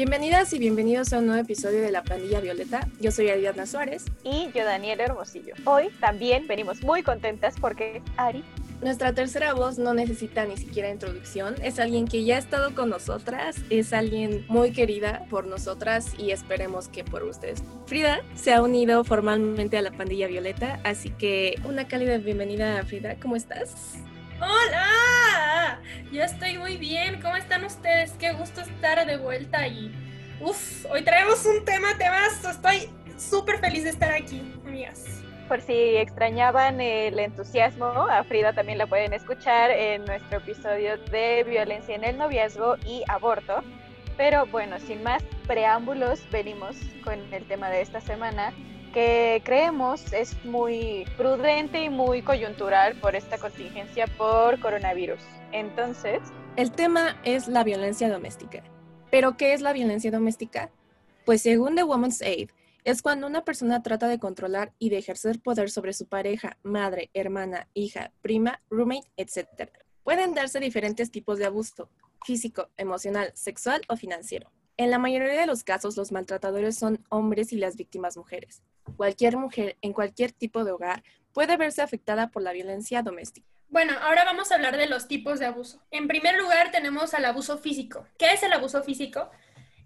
Bienvenidas y bienvenidos a un nuevo episodio de La Pandilla Violeta. Yo soy Ariadna Suárez. Y yo, Daniel Hermosillo. Hoy también venimos muy contentas porque Ari. Nuestra tercera voz no necesita ni siquiera introducción. Es alguien que ya ha estado con nosotras, es alguien muy querida por nosotras y esperemos que por ustedes. Frida se ha unido formalmente a la Pandilla Violeta, así que una cálida bienvenida, Frida. ¿Cómo estás? ¡Hola! Yo estoy muy bien. ¿Cómo están ustedes? Qué gusto estar de vuelta y... Uf, hoy traemos un tema, temas. Estoy súper feliz de estar aquí, amigas. Por si extrañaban el entusiasmo, a Frida también la pueden escuchar en nuestro episodio de violencia en el noviazgo y aborto. Pero bueno, sin más preámbulos, venimos con el tema de esta semana, que creemos es muy prudente y muy coyuntural por esta contingencia por coronavirus. Entonces... El tema es la violencia doméstica. ¿Pero qué es la violencia doméstica? Pues según The Woman's Aid, es cuando una persona trata de controlar y de ejercer poder sobre su pareja, madre, hermana, hija, prima, roommate, etc. Pueden darse diferentes tipos de abuso, físico, emocional, sexual o financiero. En la mayoría de los casos, los maltratadores son hombres y las víctimas mujeres. Cualquier mujer en cualquier tipo de hogar puede verse afectada por la violencia doméstica. Bueno, ahora vamos a hablar de los tipos de abuso. En primer lugar, tenemos al abuso físico. ¿Qué es el abuso físico?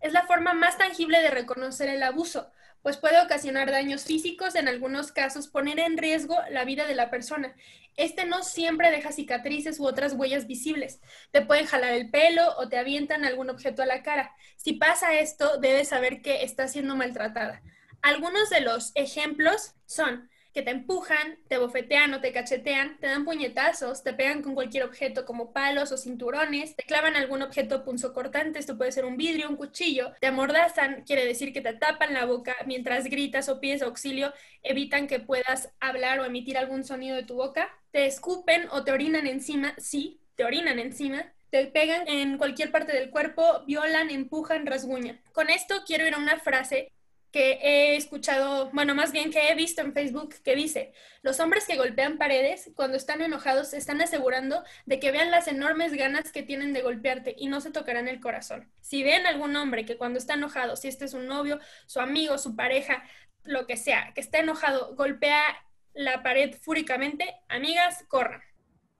Es la forma más tangible de reconocer el abuso, pues puede ocasionar daños físicos, en algunos casos poner en riesgo la vida de la persona. Este no siempre deja cicatrices u otras huellas visibles. Te pueden jalar el pelo o te avientan algún objeto a la cara. Si pasa esto, debes saber que estás siendo maltratada. Algunos de los ejemplos son que te empujan, te bofetean o te cachetean, te dan puñetazos, te pegan con cualquier objeto como palos o cinturones, te clavan algún objeto punzocortante, esto puede ser un vidrio, un cuchillo, te amordazan, quiere decir que te tapan la boca mientras gritas o pides auxilio, evitan que puedas hablar o emitir algún sonido de tu boca, te escupen o te orinan encima, sí, te orinan encima, te pegan en cualquier parte del cuerpo, violan, empujan, rasguñan. Con esto quiero ir a una frase que he escuchado, bueno, más bien que he visto en Facebook, que dice, los hombres que golpean paredes cuando están enojados están asegurando de que vean las enormes ganas que tienen de golpearte y no se tocarán el corazón. Si ven algún hombre que cuando está enojado, si este es un novio, su amigo, su pareja, lo que sea, que está enojado, golpea la pared fúricamente, amigas, corran.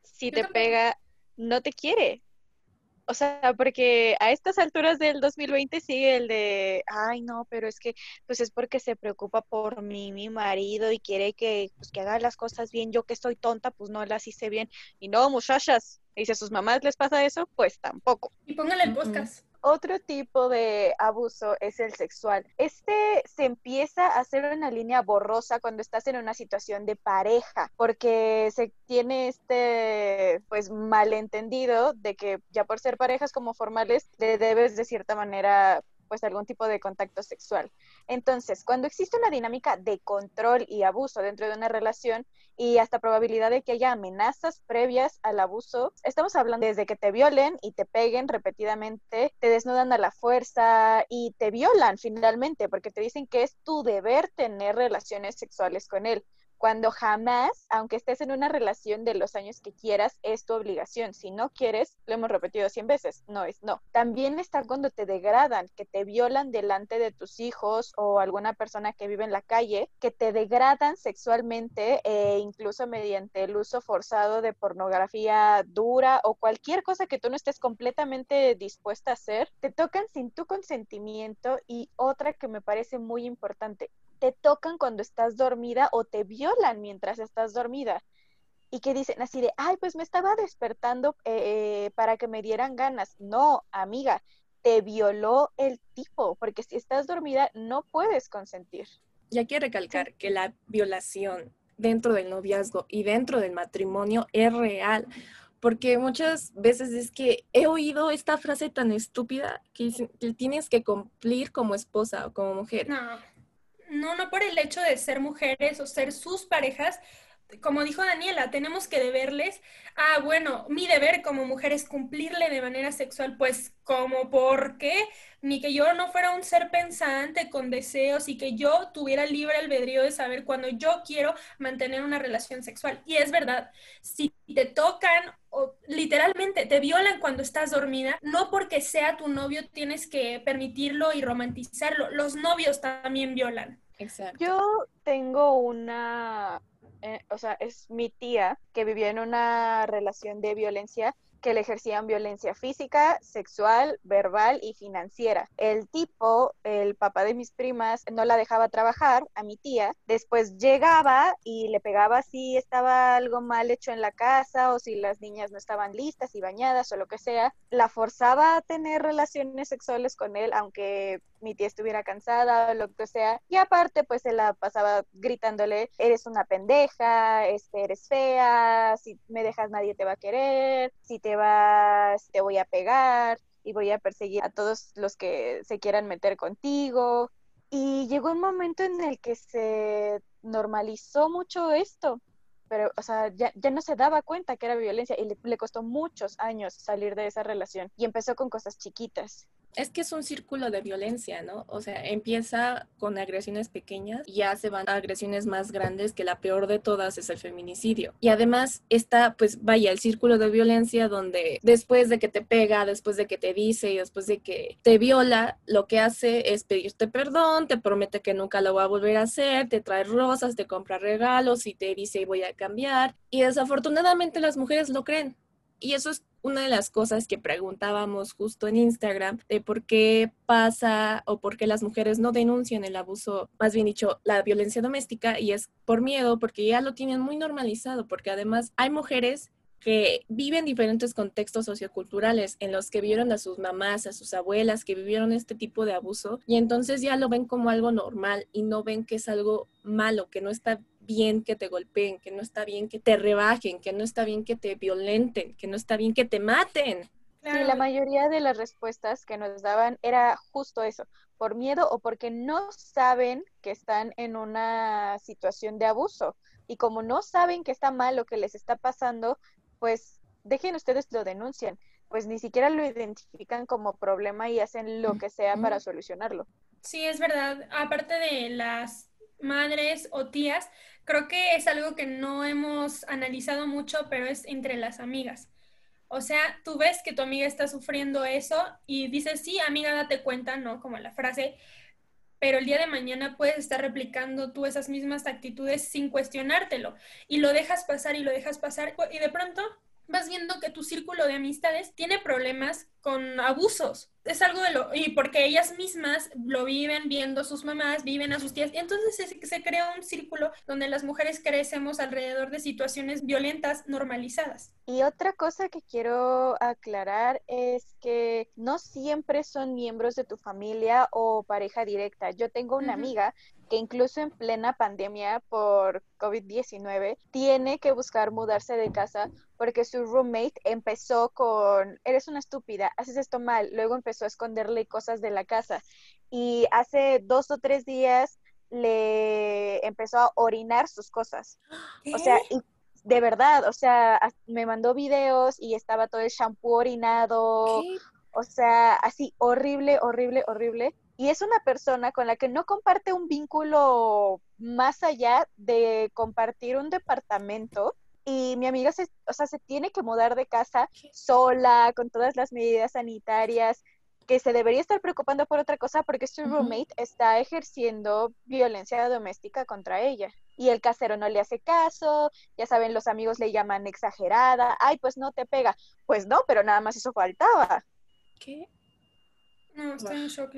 Si te pega, no te quiere. O sea, porque a estas alturas del 2020 sigue el de, ay no, pero es que pues es porque se preocupa por mí, mi marido y quiere que, pues, que haga las cosas bien. Yo que soy tonta, pues no las hice bien. Y no, muchachas, y si a sus mamás les pasa eso, pues tampoco. Y póngale el podcast. Otro tipo de abuso es el sexual. Este se empieza a hacer una línea borrosa cuando estás en una situación de pareja, porque se tiene este pues malentendido de que ya por ser parejas como formales le debes de cierta manera pues algún tipo de contacto sexual. Entonces, cuando existe una dinámica de control y abuso dentro de una relación y hasta probabilidad de que haya amenazas previas al abuso, estamos hablando desde que te violen y te peguen repetidamente, te desnudan a la fuerza y te violan finalmente porque te dicen que es tu deber tener relaciones sexuales con él cuando jamás, aunque estés en una relación de los años que quieras, es tu obligación. Si no quieres, lo hemos repetido cien veces, no es no. También está cuando te degradan, que te violan delante de tus hijos o alguna persona que vive en la calle, que te degradan sexualmente e incluso mediante el uso forzado de pornografía dura o cualquier cosa que tú no estés completamente dispuesta a hacer, te tocan sin tu consentimiento y otra que me parece muy importante, te tocan cuando estás dormida o te violan mientras estás dormida. Y que dicen así de, ay, pues me estaba despertando eh, para que me dieran ganas. No, amiga, te violó el tipo, porque si estás dormida no puedes consentir. Y hay que recalcar que la violación dentro del noviazgo y dentro del matrimonio es real, porque muchas veces es que he oído esta frase tan estúpida que, que tienes que cumplir como esposa o como mujer. No no, no por el hecho de ser mujeres o ser sus parejas, como dijo Daniela, tenemos que deberles, ah, bueno, mi deber como mujer es cumplirle de manera sexual, pues como por qué, ni que yo no fuera un ser pensante con deseos y que yo tuviera libre albedrío de saber cuando yo quiero mantener una relación sexual. Y es verdad, si te tocan o literalmente te violan cuando estás dormida, no porque sea tu novio tienes que permitirlo y romantizarlo, los novios también violan. Yo tengo una eh, o sea, es mi tía que vivía en una relación de violencia que le ejercían violencia física, sexual, verbal y financiera. El tipo, el papá de mis primas, no la dejaba trabajar a mi tía. Después llegaba y le pegaba si estaba algo mal hecho en la casa o si las niñas no estaban listas y bañadas o lo que sea. La forzaba a tener relaciones sexuales con él, aunque mi tía estuviera cansada o lo que sea. Y aparte, pues se la pasaba gritándole, eres una pendeja, este, eres fea, si me dejas nadie te va a querer, si te vas, te voy a pegar y voy a perseguir a todos los que se quieran meter contigo. Y llegó un momento en el que se normalizó mucho esto, pero, o sea, ya, ya no se daba cuenta que era violencia y le, le costó muchos años salir de esa relación y empezó con cosas chiquitas es que es un círculo de violencia, ¿no? O sea, empieza con agresiones pequeñas y ya se van a agresiones más grandes, que la peor de todas es el feminicidio. Y además está, pues vaya, el círculo de violencia donde después de que te pega, después de que te dice y después de que te viola, lo que hace es pedirte perdón, te promete que nunca lo va a volver a hacer, te trae rosas, te compra regalos y te dice voy a cambiar. Y desafortunadamente las mujeres lo creen. Y eso es una de las cosas que preguntábamos justo en Instagram de por qué pasa o por qué las mujeres no denuncian el abuso, más bien dicho, la violencia doméstica y es por miedo, porque ya lo tienen muy normalizado, porque además hay mujeres que viven diferentes contextos socioculturales en los que vieron a sus mamás, a sus abuelas que vivieron este tipo de abuso y entonces ya lo ven como algo normal y no ven que es algo malo, que no está bien que te golpeen, que no está bien que te rebajen, que no está bien que te violenten, que no está bien que te maten. Sí, la mayoría de las respuestas que nos daban era justo eso, por miedo o porque no saben que están en una situación de abuso. Y como no saben que está mal lo que les está pasando, pues dejen ustedes lo denuncian, pues ni siquiera lo identifican como problema y hacen lo que sea para solucionarlo. Sí, es verdad. Aparte de las madres o tías, creo que es algo que no hemos analizado mucho, pero es entre las amigas. O sea, tú ves que tu amiga está sufriendo eso y dices, sí, amiga, date cuenta, ¿no? Como la frase, pero el día de mañana puedes estar replicando tú esas mismas actitudes sin cuestionártelo y lo dejas pasar y lo dejas pasar y de pronto vas viendo que tu círculo de amistades tiene problemas con abusos. Es algo de lo... Y porque ellas mismas lo viven viendo sus mamás, viven a sus tías. Y entonces se, se crea un círculo donde las mujeres crecemos alrededor de situaciones violentas normalizadas. Y otra cosa que quiero aclarar es que no siempre son miembros de tu familia o pareja directa. Yo tengo una amiga que incluso en plena pandemia por COVID-19 tiene que buscar mudarse de casa porque su roommate empezó con, eres una estúpida, haces esto mal, luego empezó a esconderle cosas de la casa. Y hace dos o tres días le empezó a orinar sus cosas. O sea, de verdad, o sea, me mandó videos y estaba todo el shampoo orinado, o sea, así horrible, horrible, horrible y es una persona con la que no comparte un vínculo más allá de compartir un departamento. Y mi amiga se, o sea, se tiene que mudar de casa sola, con todas las medidas sanitarias, que se debería estar preocupando por otra cosa porque su roommate está ejerciendo violencia doméstica contra ella. Y el casero no le hace caso, ya saben, los amigos le llaman exagerada, ay, pues no te pega. Pues no, pero nada más eso faltaba. ¿Qué? No, estoy en shock.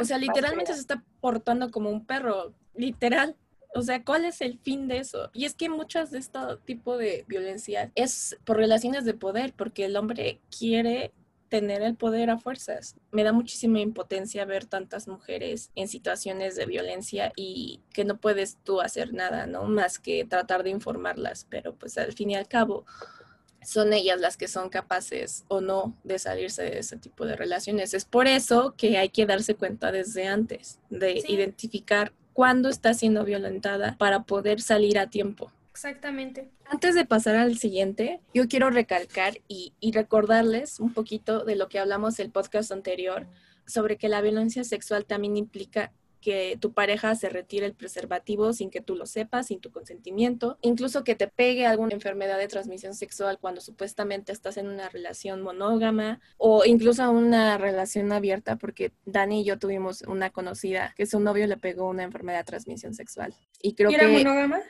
O sea, literalmente se está portando como un perro, literal. O sea, ¿cuál es el fin de eso? Y es que muchas de este tipo de violencia es por relaciones de poder, porque el hombre quiere tener el poder a fuerzas. Me da muchísima impotencia ver tantas mujeres en situaciones de violencia y que no puedes tú hacer nada, ¿no? Más que tratar de informarlas, pero pues al fin y al cabo son ellas las que son capaces o no de salirse de ese tipo de relaciones. Es por eso que hay que darse cuenta desde antes de identificar cuándo está siendo violentada para poder salir a tiempo. Exactamente. Antes de pasar al siguiente, yo quiero recalcar y, y recordarles un poquito de lo que hablamos el podcast anterior sobre que la violencia sexual también implica que tu pareja se retire el preservativo sin que tú lo sepas, sin tu consentimiento, incluso que te pegue alguna enfermedad de transmisión sexual cuando supuestamente estás en una relación monógama o incluso una relación abierta, porque Dani y yo tuvimos una conocida que su novio le pegó una enfermedad de transmisión sexual. Y creo ¿Era que monógama?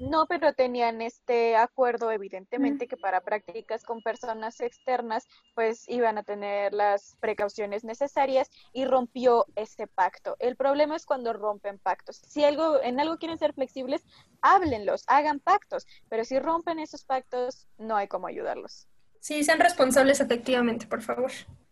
No, pero tenían este acuerdo, evidentemente, que para prácticas con personas externas, pues iban a tener las precauciones necesarias y rompió ese pacto. El problema es cuando rompen pactos. Si algo, en algo quieren ser flexibles, háblenlos, hagan pactos, pero si rompen esos pactos, no hay cómo ayudarlos. Sí, sean responsables efectivamente, por favor.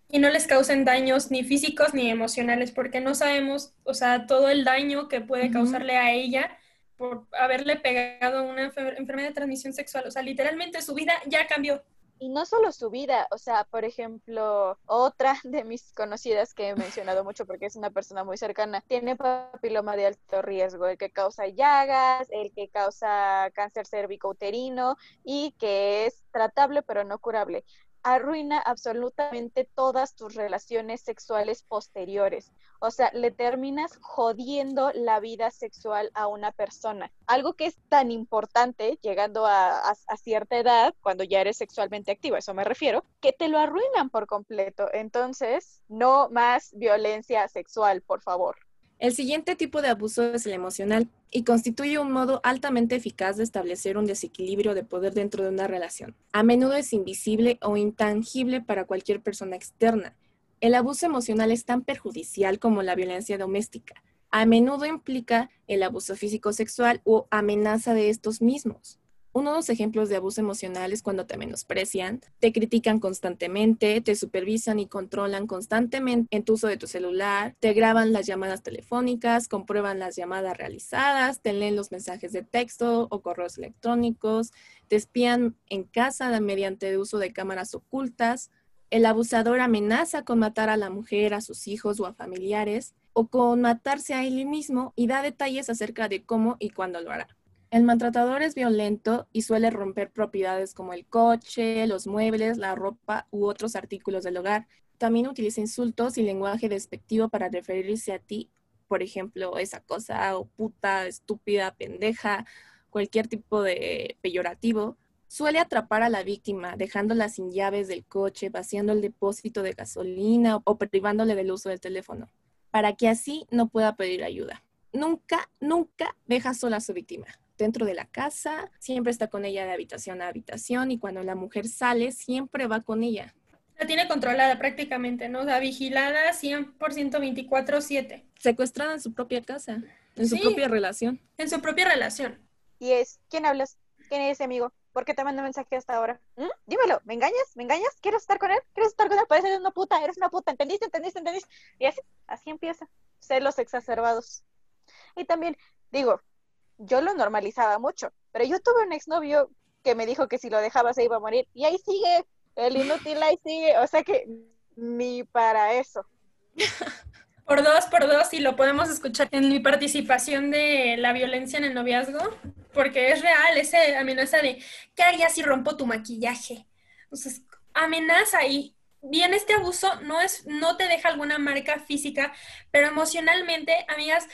Y no les causen daños ni físicos ni emocionales, porque no sabemos, o sea, todo el daño que puede causarle a ella por haberle pegado una enfer- enfermedad de transmisión sexual. O sea, literalmente su vida ya cambió. Y no solo su vida, o sea, por ejemplo, otra de mis conocidas que he mencionado mucho porque es una persona muy cercana, tiene papiloma de alto riesgo, el que causa llagas, el que causa cáncer cervicouterino y que es tratable pero no curable. Arruina absolutamente todas tus relaciones sexuales posteriores. O sea, le terminas jodiendo la vida sexual a una persona. Algo que es tan importante llegando a, cierta edad, cuando ya eres sexualmente activo, a eso me refiero, que te lo arruinan por completo. Entonces, no más violencia sexual, por favor. El siguiente tipo de abuso es el emocional y constituye un modo altamente eficaz de establecer un desequilibrio de poder dentro de una relación. A menudo es invisible o intangible para cualquier persona externa. El abuso emocional es tan perjudicial como la violencia doméstica. A menudo implica el abuso físico sexual o amenaza de estos mismos. Uno de los ejemplos de abuso emocional es cuando te menosprecian, te critican constantemente, te supervisan y controlan constantemente en tu uso de tu celular, te graban las llamadas telefónicas, comprueban las llamadas realizadas, te leen los mensajes de texto o correos electrónicos, te espían en casa mediante el uso de cámaras ocultas. El abusador amenaza con matar a la mujer, a sus hijos o a familiares, o con matarse a él mismo y da detalles acerca de cómo y cuándo lo hará. El maltratador es violento y suele romper propiedades como el coche, los muebles, la ropa u otros artículos del hogar. También utiliza insultos y lenguaje despectivo para referirse a ti, por ejemplo, esa cosa o puta, estúpida, pendeja, cualquier tipo de peyorativo. Suele atrapar a la víctima, dejándola sin llaves del coche, vaciando el depósito de gasolina o privándole del uso del teléfono, para que así no pueda pedir ayuda. Nunca, nunca deja sola a su víctima dentro de la casa, siempre está con ella de habitación a habitación y cuando la mujer sale, siempre va con ella. La tiene controlada prácticamente, ¿no? O sea, vigilada 100% 24/7 Secuestrada en su propia casa, en su Sí. propia relación. en su propia relación. Y es, ¿quién hablas? ¿Quién es ese amigo? ¿Por qué te manda mensaje hasta ahora? ¿Mm? Dímelo, ¿me engañas? ¿Me engañas? ¿Quieres estar con él? ¿Quieres estar con él? Pareces una puta, eres una puta, ¿entendiste? ¿Entendiste? ¿Entendiste? Y así, así empieza. Celos exacerbados. Y también, digo, yo lo normalizaba mucho, pero yo tuve un exnovio que me dijo que si lo dejaba se iba a morir, y ahí sigue, el inútil ahí sigue, o sea que ni para eso. Por dos, por dos, y lo podemos escuchar en mi participación de la violencia en el noviazgo, porque es real esa amenaza de, ¿qué harías si rompo tu maquillaje? Entonces, amenaza y bien este abuso no es, no te deja alguna marca física, pero emocionalmente, amigas,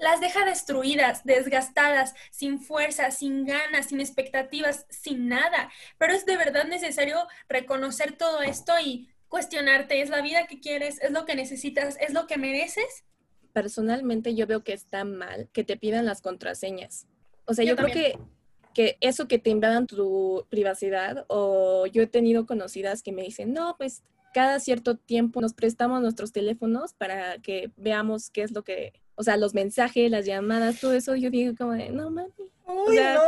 las deja destruidas, desgastadas, sin fuerza, sin ganas, sin expectativas, sin nada. Pero es de verdad necesario reconocer todo esto y cuestionarte, ¿es la vida que quieres? ¿Es lo que necesitas? ¿Es lo que mereces? Personalmente yo veo que está mal que te pidan las contraseñas. O sea, yo, Yo creo que, que eso que te invadan tu privacidad o yo he tenido conocidas que me dicen, no, pues cada cierto tiempo nos prestamos nuestros teléfonos para que veamos qué es lo que, o sea, los mensajes, las llamadas, todo eso, yo digo como de, no mami, Uy, sea, no.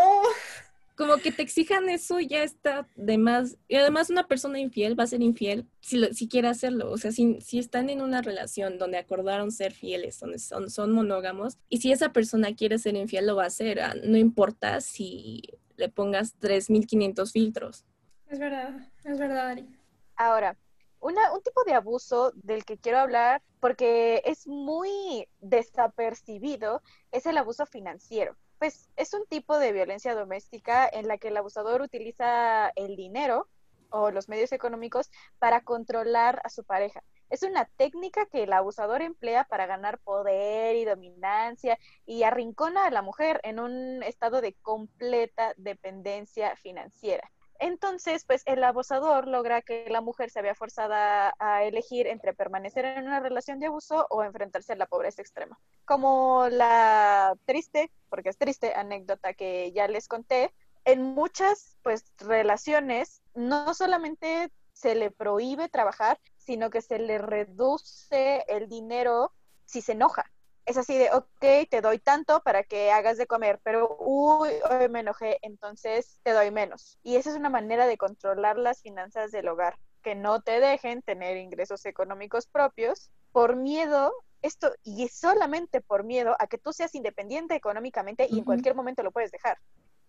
como que te exijan eso ya está de más. Y además una persona infiel va a ser infiel si, lo- si quiere hacerlo. O sea, si, si están en una relación donde acordaron ser fieles, donde son, son monógamos, y si esa persona quiere ser infiel, lo va a hacer. ah, No importa si le pongas 3.500 filtros. Es verdad, es verdad, Ari. Ahora, una, un tipo de abuso del que quiero hablar, porque es muy desapercibido, es el abuso financiero. pues es un tipo de violencia doméstica en la que el abusador utiliza el dinero o los medios económicos para controlar a su pareja. Es una técnica que el abusador emplea para ganar poder y dominancia y arrincona a la mujer en un estado de completa dependencia financiera. Entonces, pues el abusador logra que la mujer se vea forzada a elegir entre permanecer en una relación de abuso o enfrentarse a la pobreza extrema. Como la triste, porque es triste, anécdota que ya les conté, en muchas pues relaciones no solamente se le prohíbe trabajar, sino que se le reduce el dinero si se enoja es así de, ok, te doy tanto para que hagas de comer, pero uy, hoy me enojé, entonces te doy menos. Y esa es una manera de controlar las finanzas del hogar, que no te dejen tener ingresos económicos propios por miedo, esto, y solamente por miedo a que tú seas independiente económicamente y en cualquier momento lo puedes dejar.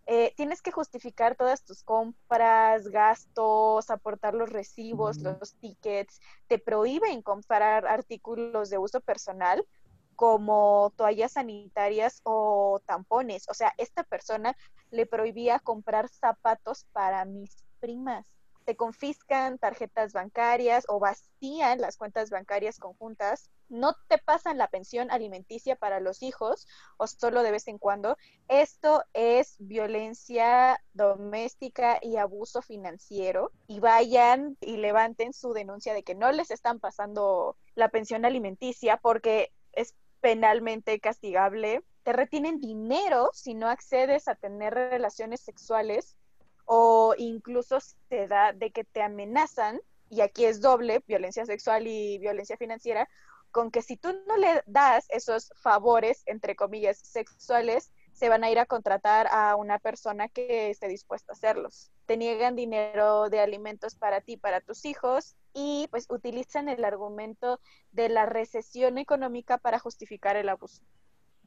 Eh, tienes que justificar todas tus compras, gastos, aportar los recibos, los tickets, te prohíben comprar artículos de uso personal como toallas sanitarias o tampones. O sea, esta persona le prohibía comprar zapatos para mis primas. Te confiscan tarjetas bancarias o vacían las cuentas bancarias conjuntas. No te pasan la pensión alimenticia para los hijos o solo de vez en cuando. Esto es violencia doméstica y abuso financiero. Y vayan y levanten su denuncia de que no les están pasando la pensión alimenticia porque es penalmente castigable. Te retienen dinero si no accedes a tener relaciones sexuales o incluso se da de que te amenazan, y aquí es doble, violencia sexual y violencia financiera, con que si tú no le das esos favores, entre comillas, sexuales, se van a ir a contratar a una persona que esté dispuesta a hacerlos. Te niegan dinero de alimentos para ti, para tus hijos, y pues utilizan el argumento de la recesión económica para justificar el abuso.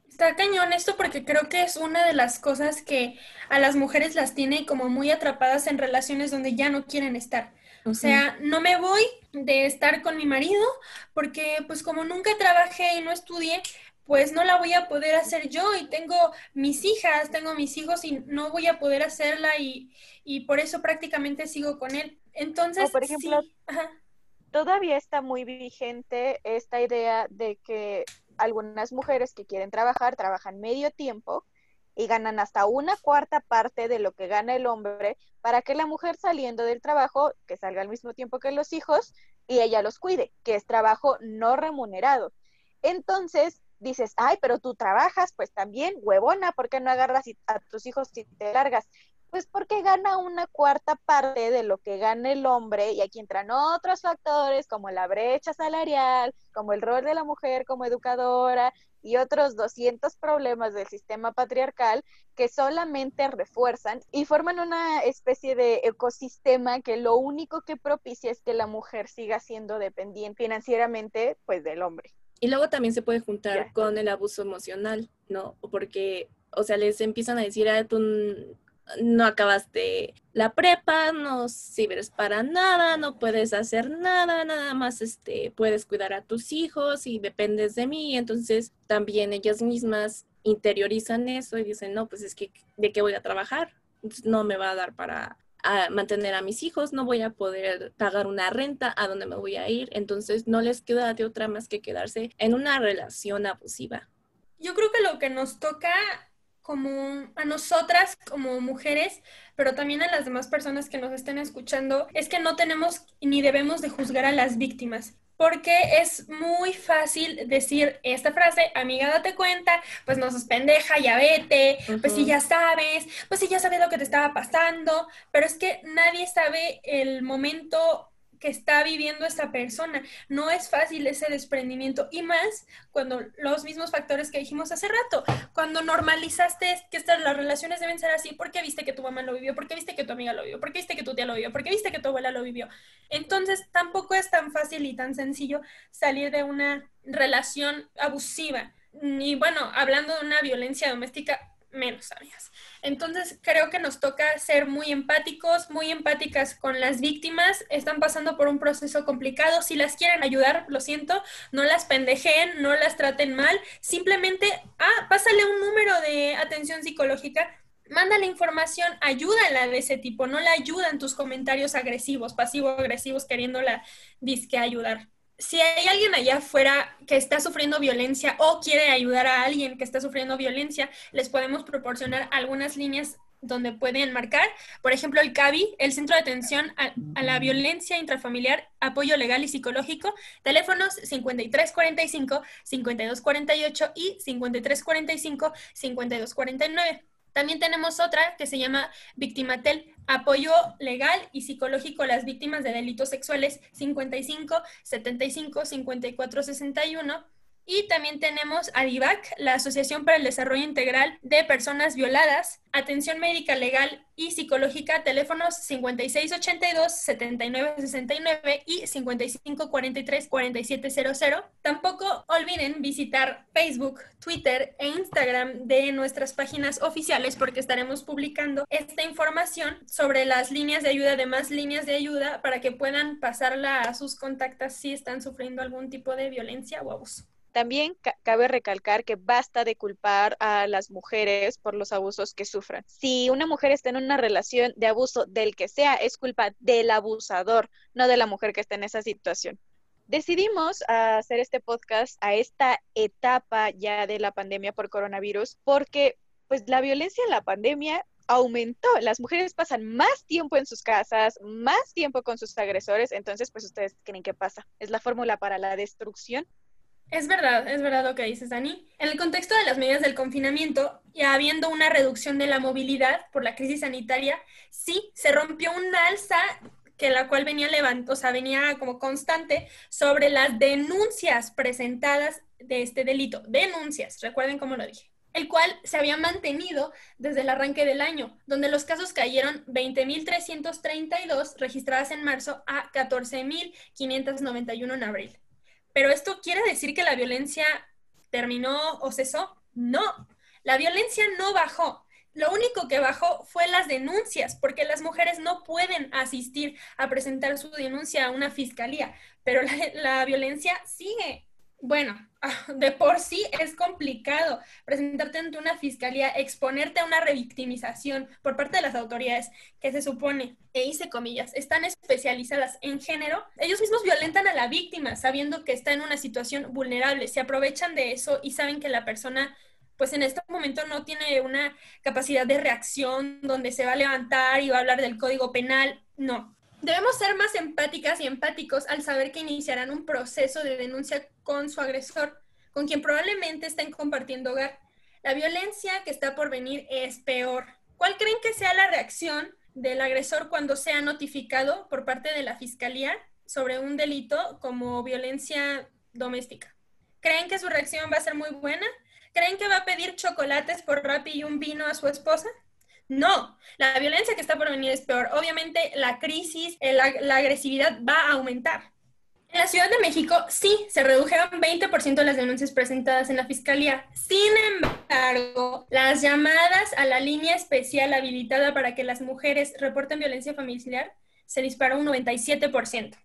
Está cañón esto porque creo que es una de las cosas que a las mujeres las tiene como muy atrapadas en relaciones donde ya no quieren estar. O sea, no me voy de estar con mi marido porque pues como nunca trabajé y no estudié, pues no la voy a poder hacer yo y tengo mis hijas, tengo mis hijos y no voy a poder hacerla y, y por eso prácticamente sigo con él. Entonces, por ejemplo, todavía está muy vigente esta idea de que algunas mujeres que quieren trabajar trabajan medio tiempo y ganan hasta una cuarta parte de lo que gana el hombre para que la mujer saliendo del trabajo, que salga al mismo tiempo que los hijos y ella los cuide, que es trabajo no remunerado. Entonces, dices, ay, pero tú trabajas, pues también, huevona, ¿por qué no agarras a tus hijos y te largas? Pues porque gana una cuarta parte de lo que gana el hombre y aquí entran otros factores como la brecha salarial, como el rol de la mujer como educadora y otros 200 problemas del sistema patriarcal que solamente refuerzan y forman una especie de ecosistema que lo único que propicia es que la mujer siga siendo dependiente financieramente pues del hombre. Y luego también se puede juntar con el abuso emocional, ¿no? Porque, o sea, les empiezan a decir, ah, tú no acabaste la prepa, no sirves para nada, no puedes hacer nada, nada más este, puedes cuidar a tus hijos y dependes de mí. Entonces también ellas mismas interiorizan eso y dicen, no, pues es que, ¿de qué voy a trabajar? no me va a dar para a mantener a mis hijos, no voy a poder pagar una renta, a dónde me voy a ir, entonces no les queda de otra más que quedarse en una relación abusiva. Yo creo que lo que nos toca como a nosotras como mujeres, pero también a las demás personas que nos estén escuchando, es que no tenemos ni debemos de juzgar a las víctimas porque es muy fácil decir esta frase, amiga, date cuenta, pues no sos pendeja, ya vete, pues si ya sabes, pues si ya sabes lo que te estaba pasando, pero es que nadie sabe el momento que está viviendo esta persona. No es fácil ese desprendimiento y más cuando los mismos factores que dijimos hace rato, cuando normalizaste que estas las relaciones deben ser así, porque viste que tu mamá lo vivió, porque viste que tu amiga lo vivió, porque viste que tu tía lo vivió, porque viste que tu abuela lo vivió. Entonces, tampoco es tan fácil y tan sencillo salir de una relación abusiva. Y bueno, hablando de una violencia doméstica, menos, amigas. Entonces, creo que nos toca ser muy empáticos, muy empáticas con las víctimas. Están pasando por un proceso complicado. Si las quieren ayudar, lo siento, no las pendejeen, no las traten mal. Simplemente, ah, pásale un número de atención psicológica. Manda la información, ayúdala de ese tipo, no la ayudan tus comentarios agresivos, pasivo-agresivos, queriéndola disque ayudar si hay alguien allá afuera que está sufriendo violencia o quiere ayudar a alguien que está sufriendo violencia, les podemos proporcionar algunas líneas donde pueden marcar, por ejemplo, el CABI, el Centro de Atención a, la Violencia Intrafamiliar, Apoyo Legal y Psicológico, teléfonos 5345, 5248 y 5345, 5249. También tenemos otra que se llama Victimatel, apoyo legal y psicológico a las víctimas de delitos sexuales 55 75 54 61 y también tenemos ADIVAC, la Asociación para el Desarrollo Integral de Personas Violadas, atención médica legal y psicológica, teléfonos 5682-7969 y 5543-4700. Tampoco olviden visitar Facebook, Twitter e Instagram de nuestras páginas oficiales porque estaremos publicando esta información sobre las líneas de ayuda, además líneas de ayuda para que puedan pasarla a sus contactos si están sufriendo algún tipo de violencia o abuso. También cabe recalcar que basta de culpar a las mujeres por los abusos que sufran. Si una mujer está en una relación de abuso del que sea, es culpa del abusador, no de la mujer que está en esa situación. Decidimos hacer este podcast a esta etapa ya de la pandemia por coronavirus porque pues la violencia en la pandemia aumentó. Las mujeres pasan más tiempo en sus casas, más tiempo con sus agresores, entonces pues ustedes creen qué pasa. ¿Es la fórmula para la destrucción? Es verdad, es verdad lo que dices, Dani. En el contexto de las medidas del confinamiento y habiendo una reducción de la movilidad por la crisis sanitaria, sí se rompió un alza que la cual venía levant o sea, venía como constante sobre las denuncias presentadas de este delito. Denuncias, recuerden cómo lo dije el cual se había mantenido desde el arranque del año, donde los casos cayeron 20.332 registradas en marzo a 14.591 en abril. Pero esto quiere decir que la violencia terminó o cesó? No, la violencia no bajó. Lo único que bajó fue las denuncias, porque las mujeres no pueden asistir a presentar su denuncia a una fiscalía, pero la, la violencia sigue bueno, de por sí es complicado presentarte ante una fiscalía, exponerte a una revictimización por parte de las autoridades que se supone, e hice comillas, están especializadas en género. Ellos mismos violentan a la víctima sabiendo que está en una situación vulnerable, se aprovechan de eso y saben que la persona pues en este momento no tiene una capacidad de reacción donde se va a levantar y va a hablar del código penal. No, Debemos ser más empáticas y empáticos al saber que iniciarán un proceso de denuncia con su agresor, con quien probablemente estén compartiendo hogar. La violencia que está por venir es peor. ¿Cuál creen que sea la reacción del agresor cuando sea notificado por parte de la fiscalía sobre un delito como violencia doméstica? ¿Creen que su reacción va a ser muy buena? ¿Creen que va a pedir chocolates por Rappi y un vino a su esposa? No, la violencia que está por venir es peor. Obviamente la crisis, eh, la, agresividad va a aumentar. En la Ciudad de México sí se redujeron 20% las denuncias presentadas en la Fiscalía. Sin embargo, las llamadas a la línea especial habilitada para que las mujeres reporten violencia familiar se disparó un 97%.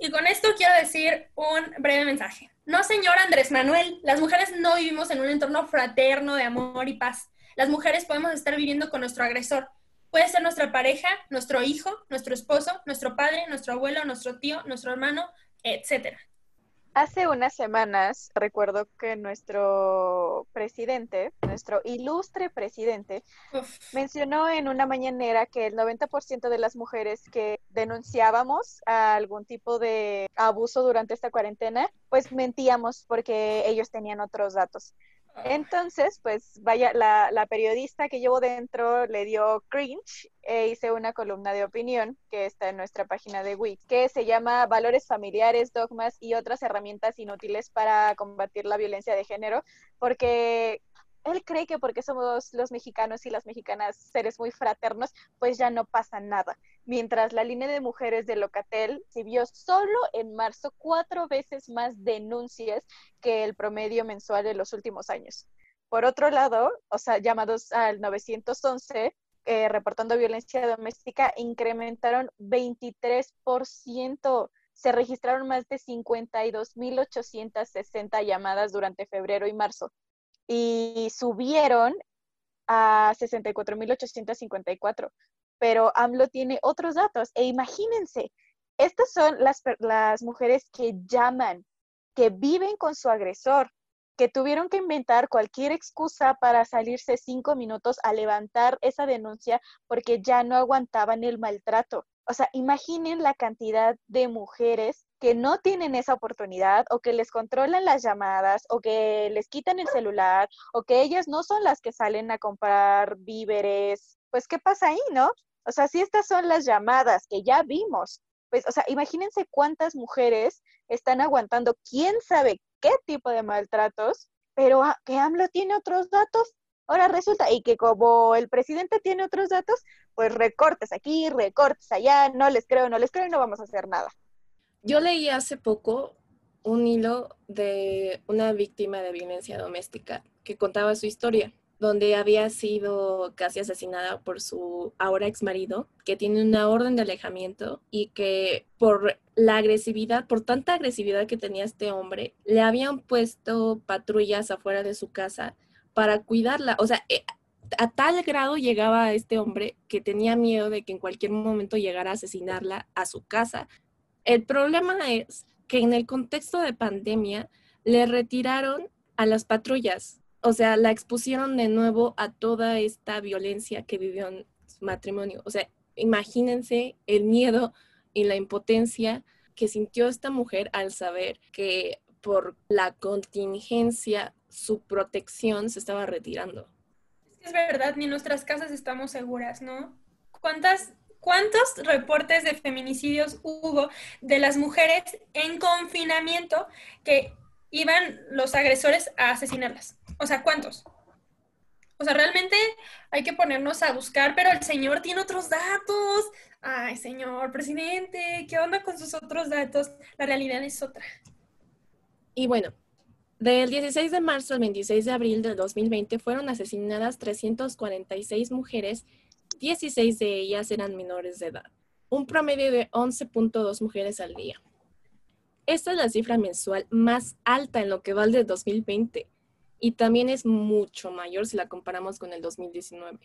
Y con esto quiero decir un breve mensaje. No, señor Andrés Manuel, las mujeres no vivimos en un entorno fraterno de amor y paz. Las mujeres podemos estar viviendo con nuestro agresor. Puede ser nuestra pareja, nuestro hijo, nuestro esposo, nuestro padre, nuestro abuelo, nuestro tío, nuestro hermano, etc. Hace unas semanas recuerdo que nuestro presidente, nuestro ilustre presidente, mencionó en una mañanera que el 90% de las mujeres que denunciábamos a algún tipo de abuso durante esta cuarentena, pues mentíamos porque ellos tenían otros datos. Entonces, pues vaya, la, periodista que llevo dentro le dio cringe e hice una columna de opinión que está en nuestra página de Wix, que se llama Valores familiares, dogmas y otras herramientas inútiles para combatir la violencia de género, porque él cree que porque somos los mexicanos y las mexicanas seres muy fraternos, pues ya no pasa nada. Mientras la línea de mujeres de Locatel vio solo en marzo cuatro veces más denuncias que el promedio mensual de los últimos años. Por otro lado, o sea, llamados al 911, eh, reportando violencia doméstica, incrementaron 23%. Se registraron más de 52.860 llamadas durante febrero y marzo y subieron a 64.854. Pero AMLO tiene otros datos e imagínense, estas son las, las mujeres que llaman, que viven con su agresor, que tuvieron que inventar cualquier excusa para salirse cinco minutos a levantar esa denuncia porque ya no aguantaban el maltrato. O sea, imaginen la cantidad de mujeres que no tienen esa oportunidad o que les controlan las llamadas o que les quitan el celular o que ellas no son las que salen a comprar víveres. Pues, ¿qué pasa ahí, no? O sea, si estas son las llamadas que ya vimos, pues, o sea, imagínense cuántas mujeres están aguantando quién sabe qué tipo de maltratos, pero que AMLO tiene otros datos. Ahora resulta, y que como el presidente tiene otros datos, pues recortes aquí, recortes allá, no les creo, no les creo y no vamos a hacer nada. Yo leí hace poco un hilo de una víctima de violencia doméstica que contaba su historia donde había sido casi asesinada por su ahora ex marido, que tiene una orden de alejamiento y que por la agresividad, por tanta agresividad que tenía este hombre, le habían puesto patrullas afuera de su casa para cuidarla. O sea, eh, a tal grado llegaba este hombre que tenía miedo de que en cualquier momento llegara a asesinarla a su casa. El problema es que en el contexto de pandemia le retiraron a las patrullas o sea, la expusieron de nuevo a toda esta violencia que vivió en su matrimonio. O sea, imagínense el miedo y la impotencia que sintió esta mujer al saber que por la contingencia su protección se estaba retirando. Es verdad, ni nuestras casas estamos seguras, ¿no? ¿Cuántas, ¿Cuántos reportes de feminicidios hubo de las mujeres en confinamiento que iban los agresores a asesinarlas? O sea, ¿cuántos? O sea, realmente hay que ponernos a buscar, pero el señor tiene otros datos. Ay, señor presidente, ¿qué onda con sus otros datos? La realidad es otra. Y bueno, del 16 de marzo al 26 de abril del 2020 fueron asesinadas 346 mujeres, 16 de ellas eran menores de edad, un promedio de 11.2 mujeres al día. Esta es la cifra mensual más alta en lo que va del 2020 y también es mucho mayor si la comparamos con el 2019.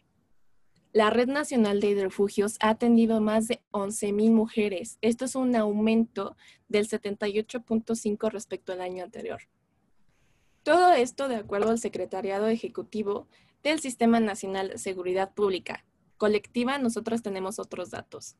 La Red Nacional de Refugios ha atendido más de 11.000 mujeres. Esto es un aumento del 78.5 respecto al año anterior. Todo esto de acuerdo al Secretariado Ejecutivo del Sistema Nacional de Seguridad Pública. Colectiva, nosotros tenemos otros datos.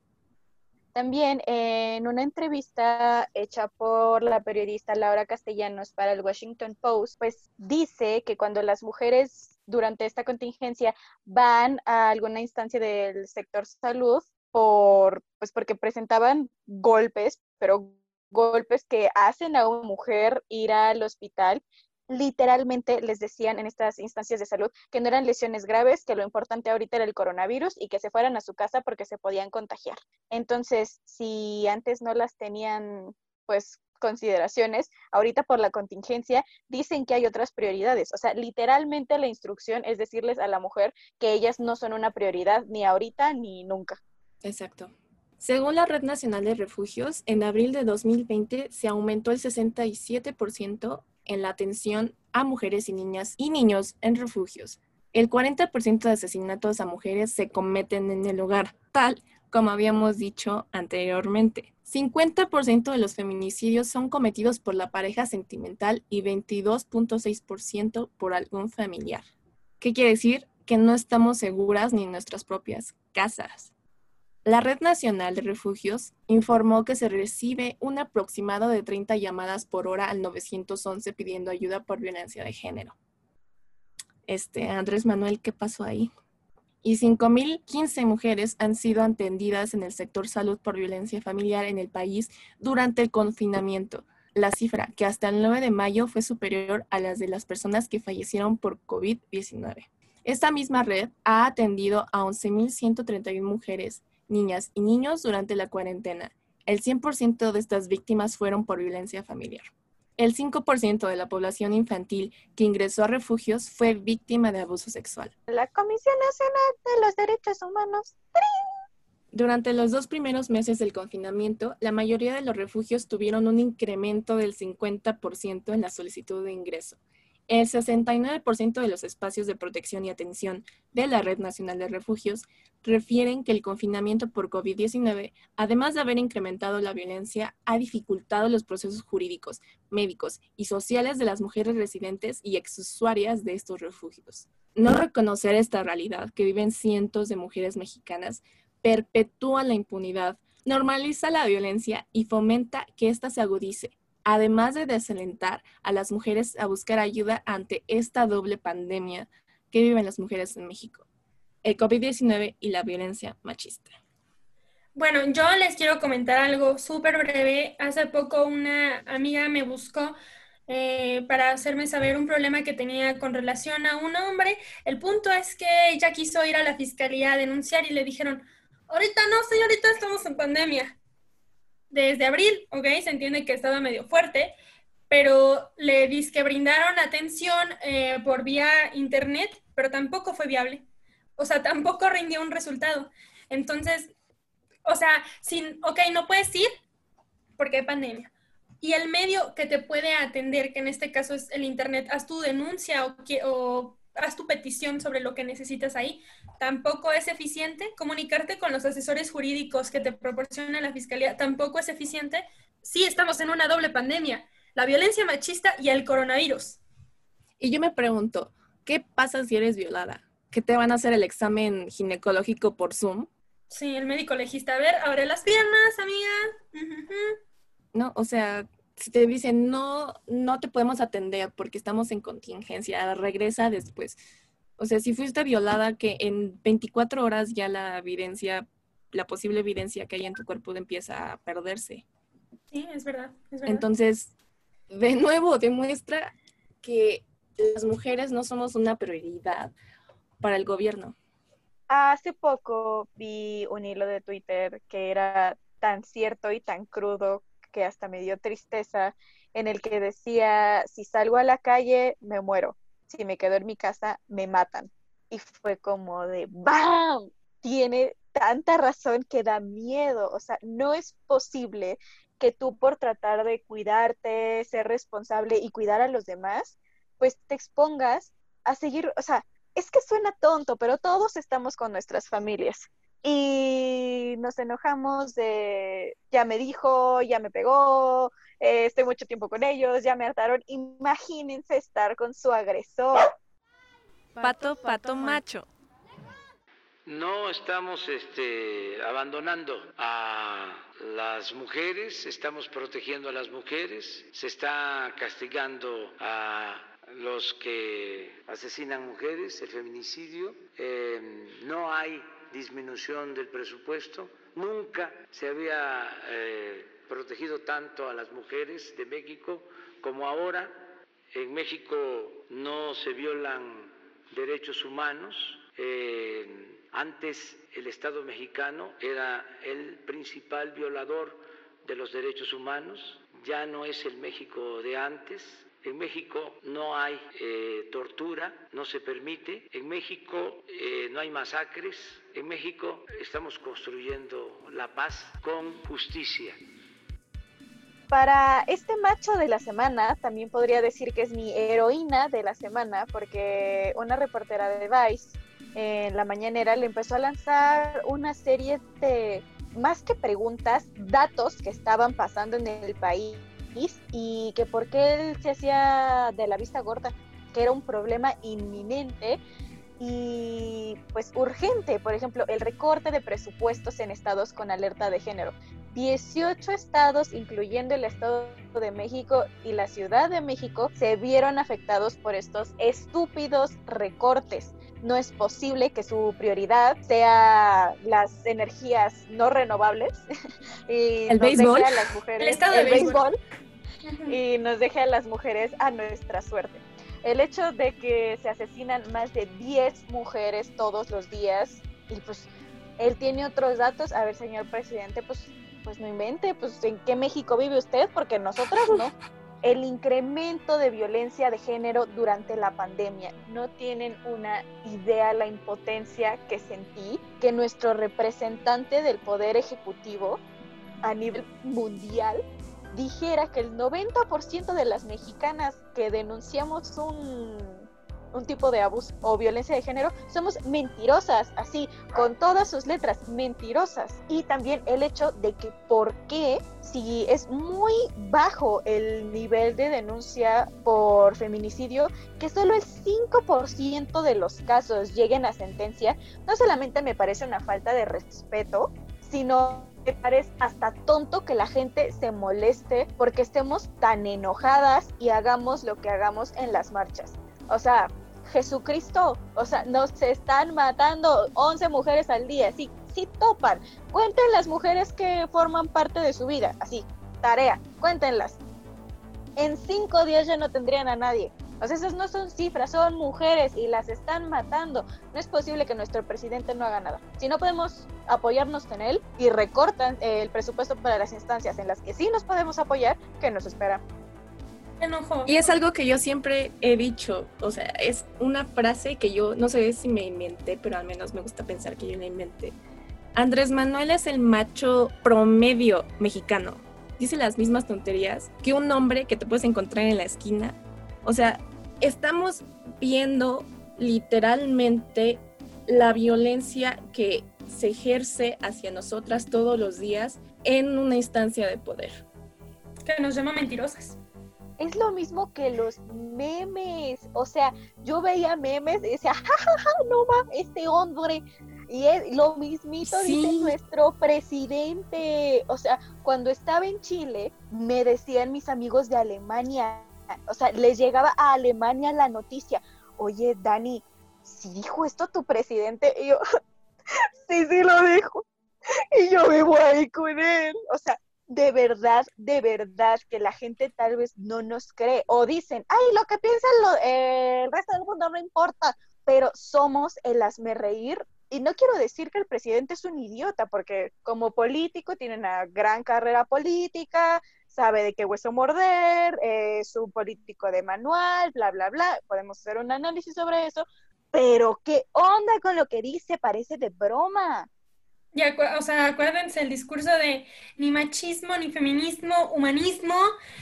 También en una entrevista hecha por la periodista Laura Castellanos para el Washington Post, pues dice que cuando las mujeres durante esta contingencia van a alguna instancia del sector salud por pues porque presentaban golpes, pero golpes que hacen a una mujer ir al hospital literalmente les decían en estas instancias de salud que no eran lesiones graves, que lo importante ahorita era el coronavirus y que se fueran a su casa porque se podían contagiar. Entonces, si antes no las tenían, pues consideraciones, ahorita por la contingencia dicen que hay otras prioridades. O sea, literalmente la instrucción es decirles a la mujer que ellas no son una prioridad ni ahorita ni nunca. Exacto. Según la Red Nacional de Refugios, en abril de 2020 se aumentó el 67% en la atención a mujeres y niñas y niños en refugios. El 40% de asesinatos a mujeres se cometen en el hogar, tal como habíamos dicho anteriormente. 50% de los feminicidios son cometidos por la pareja sentimental y 22.6% por algún familiar. ¿Qué quiere decir? Que no estamos seguras ni en nuestras propias casas. La Red Nacional de Refugios informó que se recibe un aproximado de 30 llamadas por hora al 911 pidiendo ayuda por violencia de género. Este, Andrés Manuel, ¿qué pasó ahí? Y 5.015 mujeres han sido atendidas en el sector salud por violencia familiar en el país durante el confinamiento. La cifra, que hasta el 9 de mayo fue superior a las de las personas que fallecieron por COVID-19. Esta misma red ha atendido a 11.131 mujeres niñas y niños durante la cuarentena. El 100% de estas víctimas fueron por violencia familiar. el 5% de la población infantil que ingresó a refugios fue víctima de abuso sexual. La Comisión Nacional de los Derechos Humanos. Durante los dos primeros meses del confinamiento, la mayoría de los refugios tuvieron un incremento del 50% en la solicitud de ingreso. El 69% de los espacios de protección y atención de la Red Nacional de Refugios refieren que el confinamiento por COVID-19, además de haber incrementado la violencia, ha dificultado los procesos jurídicos, médicos y sociales de las mujeres residentes y exusuarias de estos refugios. No reconocer esta realidad que viven cientos de mujeres mexicanas perpetúa la impunidad, normaliza la violencia y fomenta que ésta se agudice, además de desalentar a las mujeres a buscar ayuda ante esta doble pandemia que viven las mujeres en México, el COVID-19 y la violencia machista. Bueno, yo les quiero comentar algo súper breve. Hace poco una amiga me buscó eh, para hacerme saber un problema que tenía con relación a un hombre. El punto es que ella quiso ir a la fiscalía a denunciar y le dijeron, ahorita no, señorita, estamos en pandemia desde abril, ¿ok? Se entiende que estaba medio fuerte, pero le que brindaron atención eh, por vía internet, pero tampoco fue viable. O sea, tampoco rindió un resultado. Entonces, o sea, sin, ok, no puedes ir porque hay pandemia. Y el medio que te puede atender, que en este caso es el internet, haz tu denuncia o, o haz tu petición sobre lo que necesitas ahí, tampoco es eficiente. Comunicarte con los asesores jurídicos que te proporciona la fiscalía tampoco es eficiente. Sí, estamos en una doble pandemia, la violencia machista y el coronavirus. Y yo me pregunto, ¿qué pasa si eres violada? ¿Que te van a hacer el examen ginecológico por Zoom? Sí, el médico legista, a ver, abre las piernas, amiga. No, o sea, si te dicen no, no te podemos atender porque estamos en contingencia, regresa después. O sea, si fuiste violada, que en 24 horas ya la evidencia, la posible evidencia que hay en tu cuerpo empieza a perderse. Sí, es verdad, es verdad. Entonces, de nuevo, demuestra que las mujeres no somos una prioridad para el gobierno. Hace poco vi un hilo de Twitter que era tan cierto y tan crudo que hasta me dio tristeza, en el que decía, si salgo a la calle, me muero, si me quedo en mi casa, me matan. Y fue como de, ¡bam! Tiene tanta razón que da miedo, o sea, no es posible que tú por tratar de cuidarte, ser responsable y cuidar a los demás, pues te expongas a seguir, o sea, es que suena tonto, pero todos estamos con nuestras familias y nos enojamos de, ya me dijo, ya me pegó, eh, estoy mucho tiempo con ellos, ya me hartaron. Imagínense estar con su agresor. Pato, pato, macho. No estamos este, abandonando a las mujeres, estamos protegiendo a las mujeres, se está castigando a los que asesinan mujeres, el feminicidio, eh, no hay disminución del presupuesto. Nunca se había eh, protegido tanto a las mujeres de México como ahora. En México no se violan derechos humanos. Eh, antes el Estado mexicano era el principal violador de los derechos humanos. Ya no es el México de antes en México no hay eh, tortura, no se permite. En México eh, no hay masacres. En México estamos construyendo la paz con justicia. Para este macho de la semana, también podría decir que es mi heroína de la semana, porque una reportera de Vice en la mañanera le empezó a lanzar una serie de, más que preguntas, datos que estaban pasando en el país y que por qué él se hacía de la vista gorda, que era un problema inminente y pues urgente, por ejemplo, el recorte de presupuestos en estados con alerta de género. 18 estados, incluyendo el Estado de México y la Ciudad de México, se vieron afectados por estos estúpidos recortes. No es posible que su prioridad sea las energías no renovables y el béisbol, las mujeres, el, estado de béisbol. y nos deje a las mujeres a nuestra suerte. El hecho de que se asesinan más de 10 mujeres todos los días y pues él tiene otros datos, a ver señor presidente, pues, pues no invente, pues en qué México vive usted, porque nosotras no. El incremento de violencia de género durante la pandemia. No tienen una idea la impotencia que sentí que nuestro representante del Poder Ejecutivo a nivel mundial dijera que el 90% de las mexicanas que denunciamos un un tipo de abuso o violencia de género, somos mentirosas, así, con todas sus letras, mentirosas. Y también el hecho de que por qué, si es muy bajo el nivel de denuncia por feminicidio, que solo el 5% de los casos lleguen a sentencia, no solamente me parece una falta de respeto, sino me parece hasta tonto que la gente se moleste porque estemos tan enojadas y hagamos lo que hagamos en las marchas. O sea, Jesucristo, o sea, nos están matando 11 mujeres al día, sí, sí topan. Cuenten las mujeres que forman parte de su vida, así, tarea, cuéntenlas. En cinco días ya no tendrían a nadie. O sea, esas no son cifras, son mujeres y las están matando. No es posible que nuestro presidente no haga nada. Si no podemos apoyarnos en él y recortan el presupuesto para las instancias en las que sí nos podemos apoyar, ¿qué nos espera? Y es algo que yo siempre he dicho, o sea, es una frase que yo no sé si me inventé, pero al menos me gusta pensar que yo la inventé. Andrés Manuel es el macho promedio mexicano. Dice las mismas tonterías que un hombre que te puedes encontrar en la esquina. O sea, estamos viendo literalmente la violencia que se ejerce hacia nosotras todos los días en una instancia de poder. Que nos llama mentirosas es lo mismo que los memes. O sea, yo veía memes y decía, jajaja, no ma, este hombre. Y es lo mismito dice nuestro presidente. O sea, cuando estaba en Chile, me decían mis amigos de Alemania, o sea, les llegaba a Alemania la noticia, oye, Dani, si dijo esto tu presidente, y yo, sí, sí lo dijo. Y yo vivo ahí con él. O sea, de verdad, de verdad que la gente tal vez no nos cree o dicen, ay, lo que piensa eh, el resto del mundo no importa, pero somos el reír. Y no quiero decir que el presidente es un idiota, porque como político tiene una gran carrera política, sabe de qué hueso morder, es un político de manual, bla, bla, bla. Podemos hacer un análisis sobre eso, pero ¿qué onda con lo que dice? Parece de broma o sea, acuérdense el discurso de ni machismo, ni feminismo, humanismo.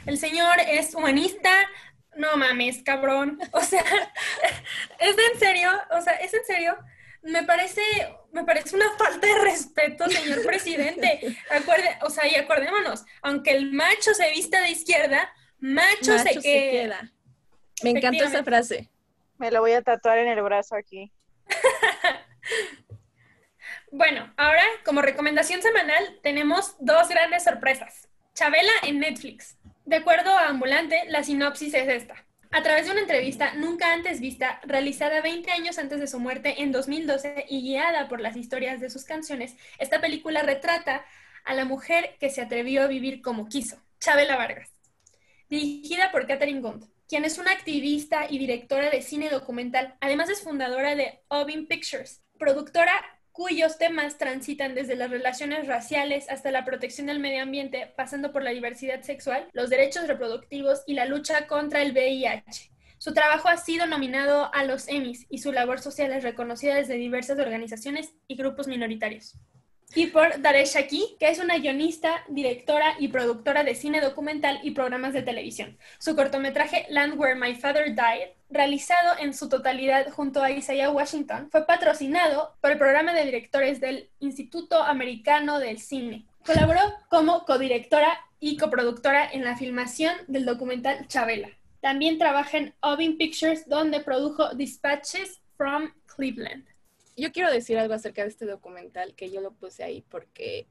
El señor es humanista. No mames, cabrón. O sea, es en serio, o sea, es en serio. Me parece, me parece una falta de respeto, señor presidente. Acuerde, o sea, y acordémonos, aunque el macho se vista de izquierda, macho, se, queda. Me encanta esa frase. Me lo voy a tatuar en el brazo aquí. Bueno, ahora como recomendación semanal tenemos dos grandes sorpresas. Chabela en Netflix. De acuerdo a Ambulante, la sinopsis es esta. A través de una entrevista nunca antes vista, realizada 20 años antes de su muerte en 2012 y guiada por las historias de sus canciones, esta película retrata a la mujer que se atrevió a vivir como quiso, Chabela Vargas. Dirigida por Catherine Gund, quien es una activista y directora de cine documental, además es fundadora de Ovin Pictures, productora cuyos temas transitan desde las relaciones raciales hasta la protección del medio ambiente, pasando por la diversidad sexual, los derechos reproductivos y la lucha contra el VIH. Su trabajo ha sido nominado a los Emmys y su labor social es reconocida desde diversas organizaciones y grupos minoritarios y por Daresh Shaki, que es una guionista, directora y productora de cine documental y programas de televisión. Su cortometraje Land Where My Father Died, realizado en su totalidad junto a Isaiah Washington, fue patrocinado por el programa de directores del Instituto Americano del Cine. Colaboró como codirectora y coproductora en la filmación del documental Chabela. También trabaja en Ovin Pictures, donde produjo Dispatches from Cleveland yo quiero decir algo acerca de este documental que yo lo puse ahí porque,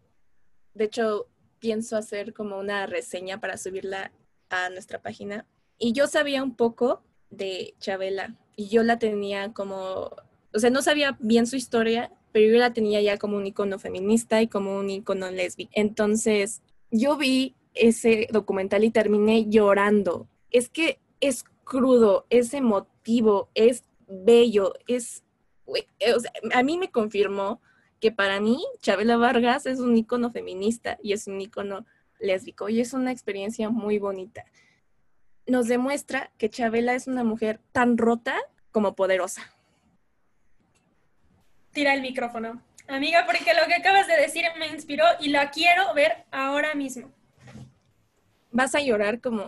de hecho, pienso hacer como una reseña para subirla a nuestra página. Y yo sabía un poco de Chabela y yo la tenía como, o sea, no sabía bien su historia, pero yo la tenía ya como un icono feminista y como un icono lésbico. Entonces, yo vi ese documental y terminé llorando. Es que es crudo, es emotivo, es bello, es eh, a mí me confirmó que para mí Chabela Vargas es un icono feminista y es un icono lésbico y es una experiencia muy bonita. nos demuestra que Chabela es una mujer tan rota como poderosa. Tira el micrófono. Amiga, porque lo que acabas de decir me inspiró y la quiero ver ahora mismo. Vas a llorar como...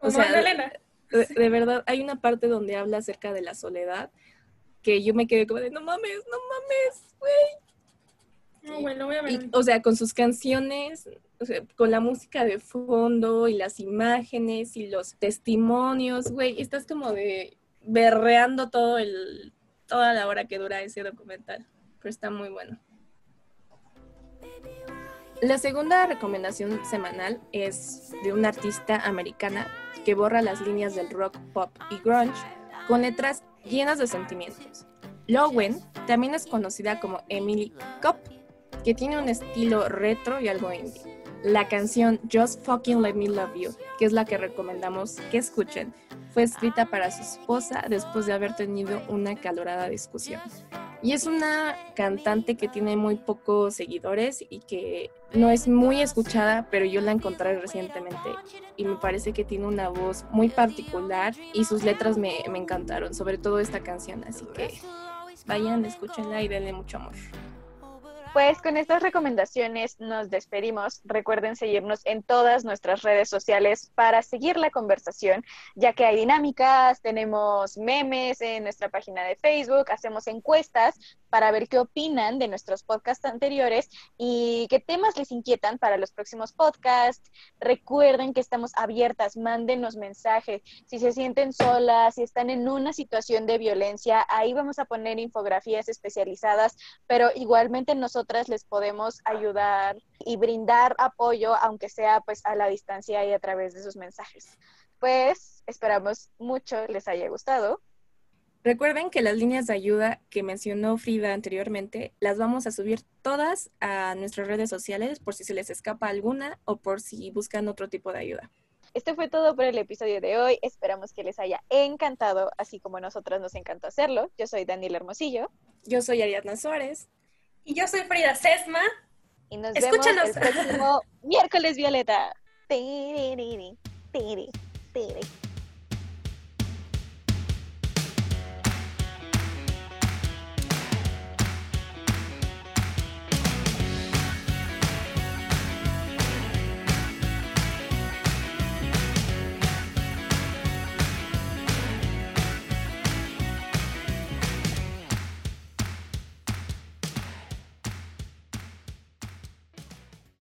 O sea, Magdalena. De, de verdad, hay una parte donde habla acerca de la soledad que yo me quedé como de, no mames, no mames, güey. No, bueno, voy a ver. Y, o sea, con sus canciones, o sea, con la música de fondo y las imágenes y los testimonios, güey, estás como de berreando todo el, toda la hora que dura ese documental, pero está muy bueno. La segunda recomendación semanal es de una artista americana que borra las líneas del rock, pop y grunge con letras llenas de sentimientos. Lowen también es conocida como Emily Kopp, que tiene un estilo retro y algo indie. La canción Just Fucking Let Me Love You, que es la que recomendamos que escuchen, fue escrita para su esposa después de haber tenido una calorada discusión. Y es una cantante que tiene muy pocos seguidores y que no es muy escuchada, pero yo la encontré recientemente y me parece que tiene una voz muy particular y sus letras me, me encantaron, sobre todo esta canción, así que vayan, escúchenla y denle mucho amor. Pues con estas recomendaciones nos despedimos. Recuerden seguirnos en todas nuestras redes sociales para seguir la conversación, ya que hay dinámicas, tenemos memes en nuestra página de Facebook, hacemos encuestas para ver qué opinan de nuestros podcasts anteriores y qué temas les inquietan para los próximos podcasts. Recuerden que estamos abiertas, mándenos mensajes. Si se sienten solas, si están en una situación de violencia, ahí vamos a poner infografías especializadas, pero igualmente nosotras les podemos ayudar y brindar apoyo, aunque sea pues a la distancia y a través de sus mensajes. Pues esperamos mucho les haya gustado. Recuerden que las líneas de ayuda que mencionó Frida anteriormente las vamos a subir todas a nuestras redes sociales por si se les escapa alguna o por si buscan otro tipo de ayuda. Esto fue todo por el episodio de hoy. Esperamos que les haya encantado, así como a nosotras nos encantó hacerlo. Yo soy Daniel Hermosillo Yo soy Ariadna Suárez. Y yo soy Frida Sesma. y nos Escúchanos. vemos el próximo miércoles Violeta. Tiriri, tiri, tiri.